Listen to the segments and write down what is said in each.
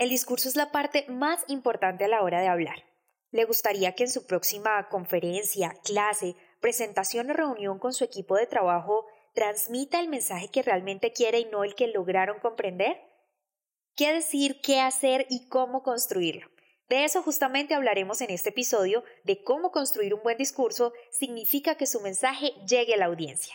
El discurso es la parte más importante a la hora de hablar. ¿Le gustaría que en su próxima conferencia, clase, presentación o reunión con su equipo de trabajo transmita el mensaje que realmente quiere y no el que lograron comprender? ¿Qué decir, qué hacer y cómo construirlo? De eso justamente hablaremos en este episodio de cómo construir un buen discurso significa que su mensaje llegue a la audiencia.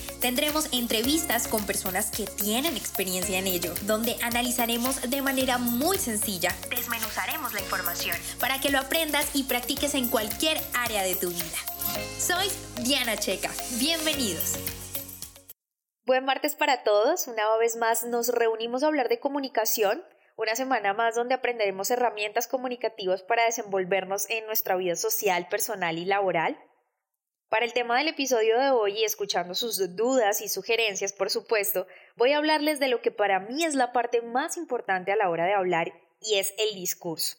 Tendremos entrevistas con personas que tienen experiencia en ello, donde analizaremos de manera muy sencilla, desmenuzaremos la información para que lo aprendas y practiques en cualquier área de tu vida. Soy Diana Checa, bienvenidos. Buen martes para todos, una vez más nos reunimos a hablar de comunicación, una semana más donde aprenderemos herramientas comunicativas para desenvolvernos en nuestra vida social, personal y laboral. Para el tema del episodio de hoy y escuchando sus dudas y sugerencias, por supuesto, voy a hablarles de lo que para mí es la parte más importante a la hora de hablar y es el discurso.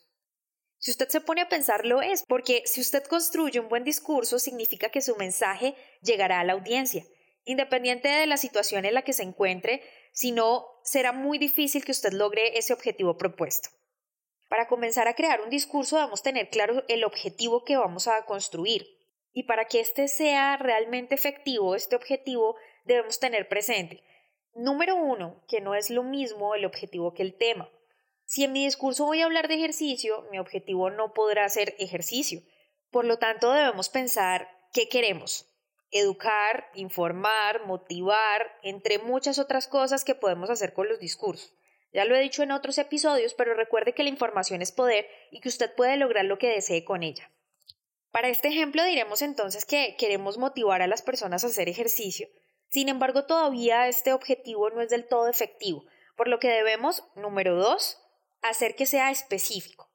Si usted se pone a pensarlo es, porque si usted construye un buen discurso significa que su mensaje llegará a la audiencia, independiente de la situación en la que se encuentre, si no, será muy difícil que usted logre ese objetivo propuesto. Para comenzar a crear un discurso debemos tener claro el objetivo que vamos a construir, y para que este sea realmente efectivo, este objetivo, debemos tener presente. Número uno, que no es lo mismo el objetivo que el tema. Si en mi discurso voy a hablar de ejercicio, mi objetivo no podrá ser ejercicio. Por lo tanto, debemos pensar qué queremos. Educar, informar, motivar, entre muchas otras cosas que podemos hacer con los discursos. Ya lo he dicho en otros episodios, pero recuerde que la información es poder y que usted puede lograr lo que desee con ella. Para este ejemplo diremos entonces que queremos motivar a las personas a hacer ejercicio. Sin embargo, todavía este objetivo no es del todo efectivo, por lo que debemos, número dos, hacer que sea específico.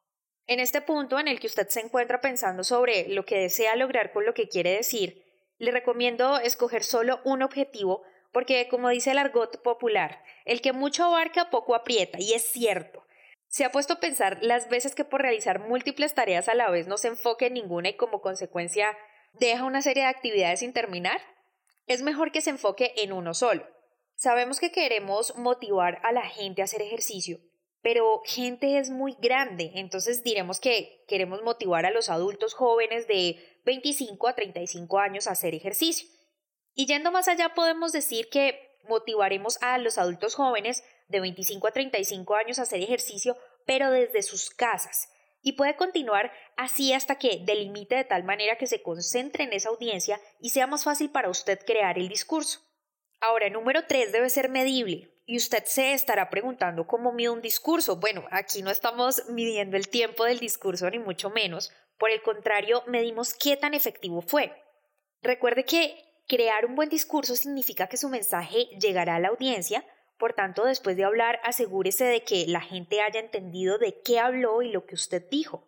En este punto en el que usted se encuentra pensando sobre lo que desea lograr con lo que quiere decir, le recomiendo escoger solo un objetivo porque, como dice el argot popular, el que mucho abarca poco aprieta, y es cierto. ¿Se ha puesto a pensar las veces que por realizar múltiples tareas a la vez no se enfoque en ninguna y como consecuencia deja una serie de actividades sin terminar? Es mejor que se enfoque en uno solo. Sabemos que queremos motivar a la gente a hacer ejercicio, pero gente es muy grande, entonces diremos que queremos motivar a los adultos jóvenes de 25 a 35 años a hacer ejercicio. Y yendo más allá podemos decir que motivaremos a los adultos jóvenes de 25 a 35 años a hacer ejercicio, pero desde sus casas. Y puede continuar así hasta que delimite de tal manera que se concentre en esa audiencia y sea más fácil para usted crear el discurso. Ahora, número 3 debe ser medible. Y usted se estará preguntando cómo mide un discurso. Bueno, aquí no estamos midiendo el tiempo del discurso ni mucho menos. Por el contrario, medimos qué tan efectivo fue. Recuerde que crear un buen discurso significa que su mensaje llegará a la audiencia, por tanto, después de hablar, asegúrese de que la gente haya entendido de qué habló y lo que usted dijo.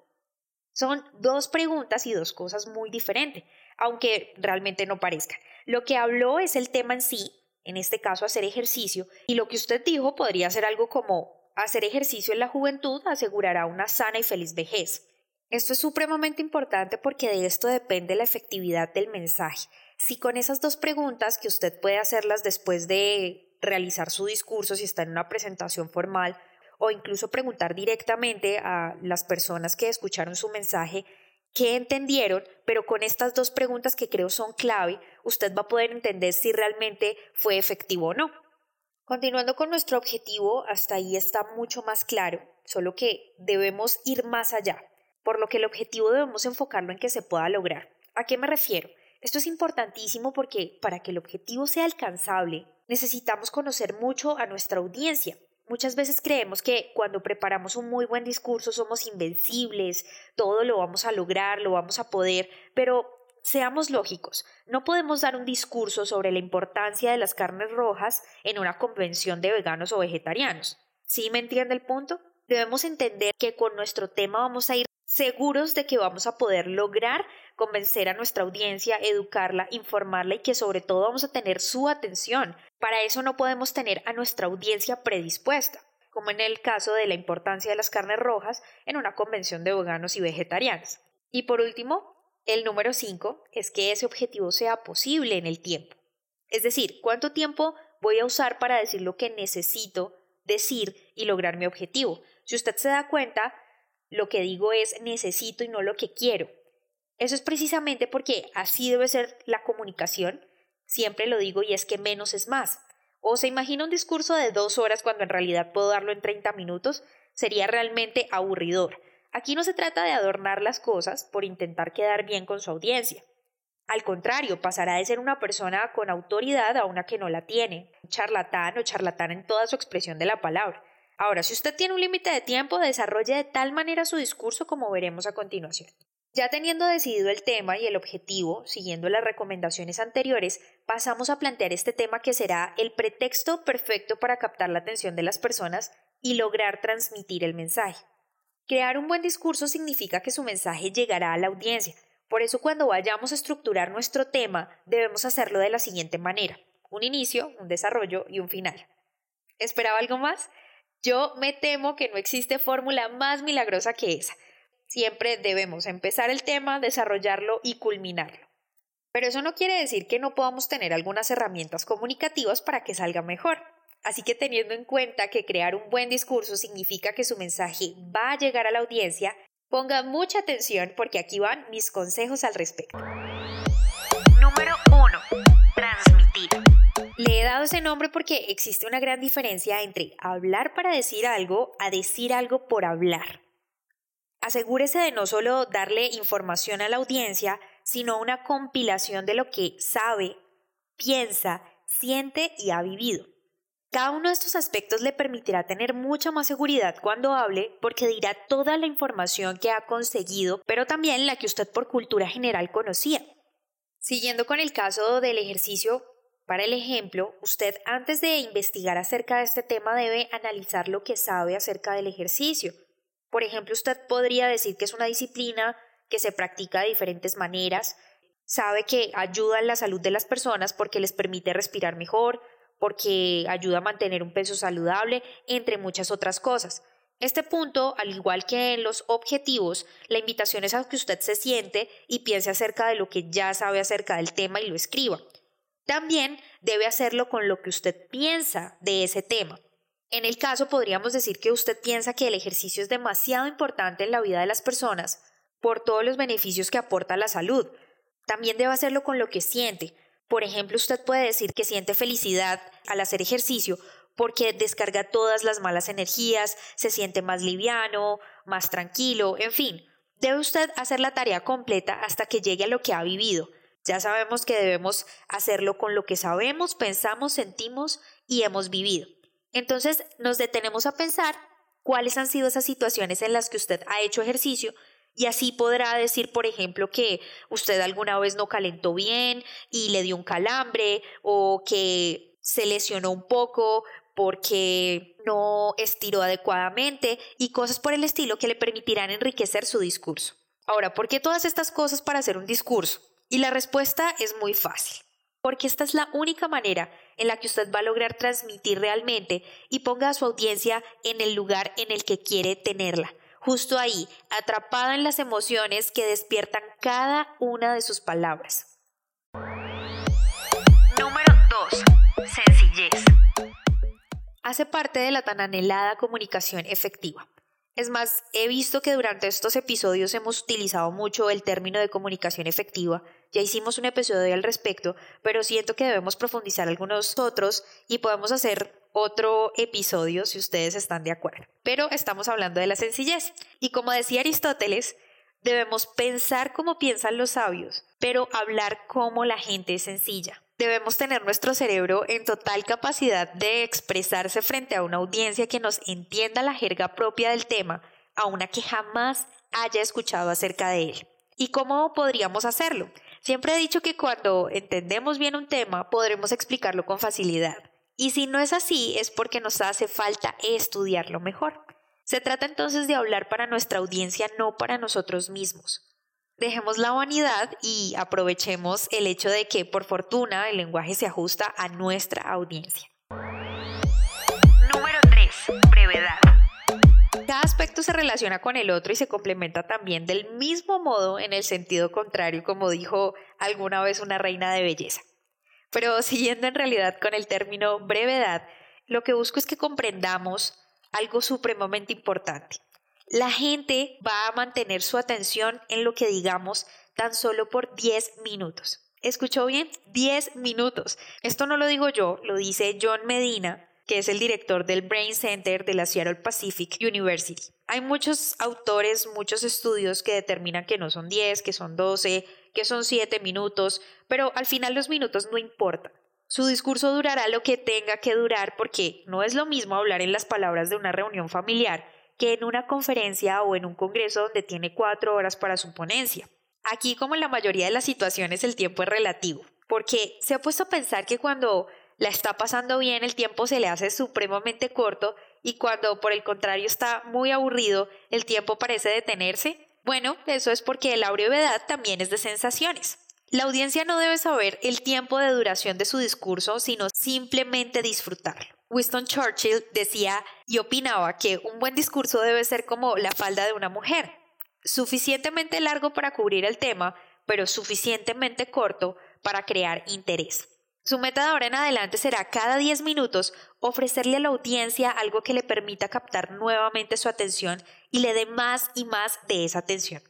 Son dos preguntas y dos cosas muy diferentes, aunque realmente no parezcan. Lo que habló es el tema en sí, en este caso hacer ejercicio, y lo que usted dijo podría ser algo como hacer ejercicio en la juventud asegurará una sana y feliz vejez. Esto es supremamente importante porque de esto depende la efectividad del mensaje. Si con esas dos preguntas que usted puede hacerlas después de realizar su discurso si está en una presentación formal o incluso preguntar directamente a las personas que escucharon su mensaje qué entendieron, pero con estas dos preguntas que creo son clave, usted va a poder entender si realmente fue efectivo o no. Continuando con nuestro objetivo, hasta ahí está mucho más claro, solo que debemos ir más allá, por lo que el objetivo debemos enfocarlo en que se pueda lograr. ¿A qué me refiero? Esto es importantísimo porque para que el objetivo sea alcanzable, necesitamos conocer mucho a nuestra audiencia. Muchas veces creemos que cuando preparamos un muy buen discurso somos invencibles, todo lo vamos a lograr, lo vamos a poder, pero seamos lógicos, no podemos dar un discurso sobre la importancia de las carnes rojas en una convención de veganos o vegetarianos. ¿Sí me entiende el punto? Debemos entender que con nuestro tema vamos a ir seguros de que vamos a poder lograr convencer a nuestra audiencia, educarla, informarla y que sobre todo vamos a tener su atención. Para eso no podemos tener a nuestra audiencia predispuesta, como en el caso de la importancia de las carnes rojas en una convención de veganos y vegetarianos. Y por último, el número 5 es que ese objetivo sea posible en el tiempo. Es decir, cuánto tiempo voy a usar para decir lo que necesito decir y lograr mi objetivo. Si usted se da cuenta, lo que digo es necesito y no lo que quiero. Eso es precisamente porque así debe ser la comunicación. Siempre lo digo y es que menos es más. O se imagina un discurso de dos horas cuando en realidad puedo darlo en 30 minutos, sería realmente aburridor. Aquí no se trata de adornar las cosas por intentar quedar bien con su audiencia. Al contrario, pasará de ser una persona con autoridad a una que no la tiene, charlatán o charlatán en toda su expresión de la palabra. Ahora, si usted tiene un límite de tiempo, desarrolle de tal manera su discurso como veremos a continuación. Ya teniendo decidido el tema y el objetivo, siguiendo las recomendaciones anteriores, pasamos a plantear este tema que será el pretexto perfecto para captar la atención de las personas y lograr transmitir el mensaje. Crear un buen discurso significa que su mensaje llegará a la audiencia. Por eso cuando vayamos a estructurar nuestro tema debemos hacerlo de la siguiente manera. Un inicio, un desarrollo y un final. ¿Esperaba algo más? Yo me temo que no existe fórmula más milagrosa que esa. Siempre debemos empezar el tema, desarrollarlo y culminarlo. Pero eso no quiere decir que no podamos tener algunas herramientas comunicativas para que salga mejor. Así que teniendo en cuenta que crear un buen discurso significa que su mensaje va a llegar a la audiencia, ponga mucha atención porque aquí van mis consejos al respecto. Número 1. Transmitir. Le he dado ese nombre porque existe una gran diferencia entre hablar para decir algo a decir algo por hablar. Asegúrese de no solo darle información a la audiencia, sino una compilación de lo que sabe, piensa, siente y ha vivido. Cada uno de estos aspectos le permitirá tener mucha más seguridad cuando hable porque dirá toda la información que ha conseguido, pero también la que usted por cultura general conocía. Siguiendo con el caso del ejercicio, para el ejemplo, usted antes de investigar acerca de este tema debe analizar lo que sabe acerca del ejercicio. Por ejemplo, usted podría decir que es una disciplina que se practica de diferentes maneras, sabe que ayuda en la salud de las personas porque les permite respirar mejor, porque ayuda a mantener un peso saludable, entre muchas otras cosas. Este punto, al igual que en los objetivos, la invitación es a que usted se siente y piense acerca de lo que ya sabe acerca del tema y lo escriba. También debe hacerlo con lo que usted piensa de ese tema. En el caso podríamos decir que usted piensa que el ejercicio es demasiado importante en la vida de las personas por todos los beneficios que aporta a la salud. También debe hacerlo con lo que siente. Por ejemplo, usted puede decir que siente felicidad al hacer ejercicio porque descarga todas las malas energías, se siente más liviano, más tranquilo, en fin. Debe usted hacer la tarea completa hasta que llegue a lo que ha vivido ya sabemos que debemos hacerlo con lo que sabemos, pensamos, sentimos y hemos vivido. Entonces nos detenemos a pensar cuáles han sido esas situaciones en las que usted ha hecho ejercicio y así podrá decir, por ejemplo, que usted alguna vez no calentó bien y le dio un calambre o que se lesionó un poco porque no estiró adecuadamente y cosas por el estilo que le permitirán enriquecer su discurso. Ahora, ¿por qué todas estas cosas para hacer un discurso? Y la respuesta es muy fácil, porque esta es la única manera en la que usted va a lograr transmitir realmente y ponga a su audiencia en el lugar en el que quiere tenerla, justo ahí, atrapada en las emociones que despiertan cada una de sus palabras. Número 2. Sencillez. Hace parte de la tan anhelada comunicación efectiva. Es más, he visto que durante estos episodios hemos utilizado mucho el término de comunicación efectiva. Ya hicimos un episodio al respecto, pero siento que debemos profundizar algunos otros y podemos hacer otro episodio si ustedes están de acuerdo. Pero estamos hablando de la sencillez. Y como decía Aristóteles, debemos pensar como piensan los sabios, pero hablar como la gente es sencilla. Debemos tener nuestro cerebro en total capacidad de expresarse frente a una audiencia que nos entienda la jerga propia del tema, a una que jamás haya escuchado acerca de él. ¿Y cómo podríamos hacerlo? Siempre he dicho que cuando entendemos bien un tema podremos explicarlo con facilidad. Y si no es así es porque nos hace falta estudiarlo mejor. Se trata entonces de hablar para nuestra audiencia, no para nosotros mismos. Dejemos la vanidad y aprovechemos el hecho de que por fortuna el lenguaje se ajusta a nuestra audiencia. Cada aspecto se relaciona con el otro y se complementa también del mismo modo en el sentido contrario, como dijo alguna vez una reina de belleza. Pero siguiendo en realidad con el término brevedad, lo que busco es que comprendamos algo supremamente importante. La gente va a mantener su atención en lo que digamos tan solo por 10 minutos. ¿Escuchó bien? 10 minutos. Esto no lo digo yo, lo dice John Medina, que es el director del Brain Center de la Seattle Pacific University. Hay muchos autores, muchos estudios que determinan que no son 10, que son 12, que son 7 minutos, pero al final los minutos no importan. Su discurso durará lo que tenga que durar porque no es lo mismo hablar en las palabras de una reunión familiar que en una conferencia o en un congreso donde tiene cuatro horas para su ponencia. Aquí, como en la mayoría de las situaciones, el tiempo es relativo, porque se ha puesto a pensar que cuando la está pasando bien el tiempo se le hace supremamente corto y cuando por el contrario está muy aburrido el tiempo parece detenerse. Bueno, eso es porque la brevedad también es de sensaciones. La audiencia no debe saber el tiempo de duración de su discurso, sino simplemente disfrutarlo. Winston Churchill decía y opinaba que un buen discurso debe ser como la falda de una mujer, suficientemente largo para cubrir el tema, pero suficientemente corto para crear interés. Su meta de ahora en adelante será cada 10 minutos ofrecerle a la audiencia algo que le permita captar nuevamente su atención y le dé más y más de esa atención.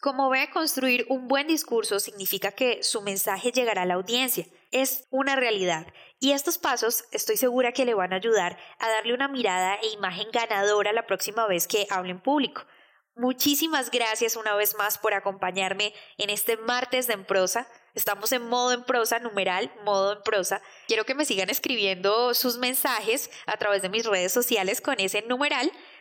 Como ve, construir un buen discurso significa que su mensaje llegará a la audiencia. Es una realidad. Y estos pasos estoy segura que le van a ayudar a darle una mirada e imagen ganadora la próxima vez que hable en público. Muchísimas gracias una vez más por acompañarme en este martes de En Prosa. Estamos en modo en prosa, numeral, modo en prosa. Quiero que me sigan escribiendo sus mensajes a través de mis redes sociales con ese numeral